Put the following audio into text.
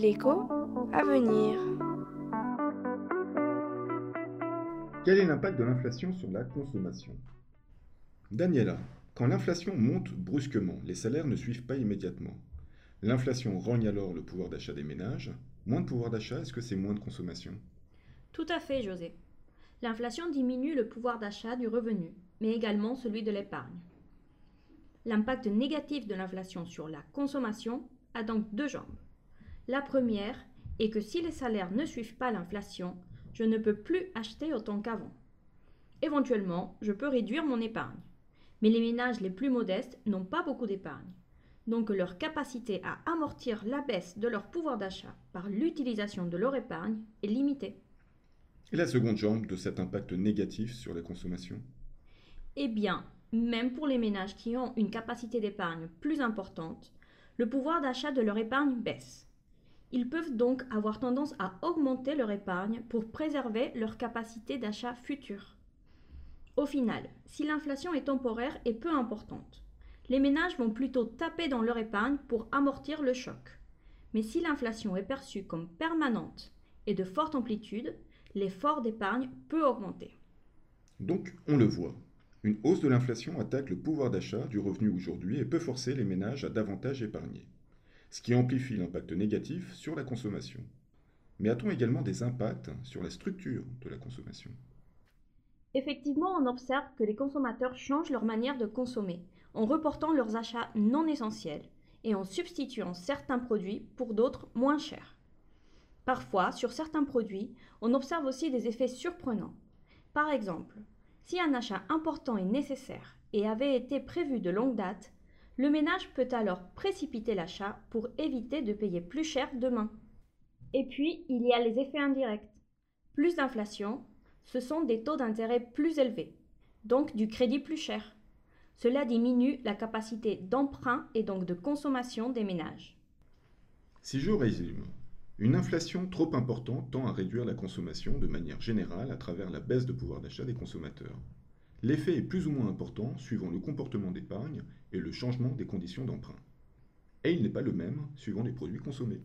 L'écho à venir. Quel est l'impact de l'inflation sur la consommation? Daniela, quand l'inflation monte brusquement, les salaires ne suivent pas immédiatement. L'inflation rogne alors le pouvoir d'achat des ménages. Moins de pouvoir d'achat, est-ce que c'est moins de consommation? Tout à fait, José. L'inflation diminue le pouvoir d'achat du revenu, mais également celui de l'épargne. L'impact négatif de l'inflation sur la consommation a donc deux jambes. La première est que si les salaires ne suivent pas l'inflation, je ne peux plus acheter autant qu'avant. Éventuellement, je peux réduire mon épargne. Mais les ménages les plus modestes n'ont pas beaucoup d'épargne. Donc leur capacité à amortir la baisse de leur pouvoir d'achat par l'utilisation de leur épargne est limitée. Et la seconde jambe de cet impact négatif sur la consommation Eh bien, même pour les ménages qui ont une capacité d'épargne plus importante, le pouvoir d'achat de leur épargne baisse. Ils peuvent donc avoir tendance à augmenter leur épargne pour préserver leur capacité d'achat future. Au final, si l'inflation est temporaire et peu importante, les ménages vont plutôt taper dans leur épargne pour amortir le choc. Mais si l'inflation est perçue comme permanente et de forte amplitude, l'effort d'épargne peut augmenter. Donc, on le voit, une hausse de l'inflation attaque le pouvoir d'achat du revenu aujourd'hui et peut forcer les ménages à davantage épargner, ce qui amplifie l'impact négatif sur la consommation. Mais a-t-on également des impacts sur la structure de la consommation? Effectivement, on observe que les consommateurs changent leur manière de consommer en reportant leurs achats non essentiels et en substituant certains produits pour d'autres moins chers. Parfois, sur certains produits, on observe aussi des effets surprenants. Par exemple, si un achat important est nécessaire et avait été prévu de longue date, le ménage peut alors précipiter l'achat pour éviter de payer plus cher demain. Et puis, il y a les effets indirects. Plus d'inflation, ce sont des taux d'intérêt plus élevés, donc du crédit plus cher. Cela diminue la capacité d'emprunt et donc de consommation des ménages. Si je résume, une inflation trop importante tend à réduire la consommation de manière générale à travers la baisse de pouvoir d'achat des consommateurs. L'effet est plus ou moins important suivant le comportement d'épargne et le changement des conditions d'emprunt. Et il n'est pas le même suivant les produits consommés.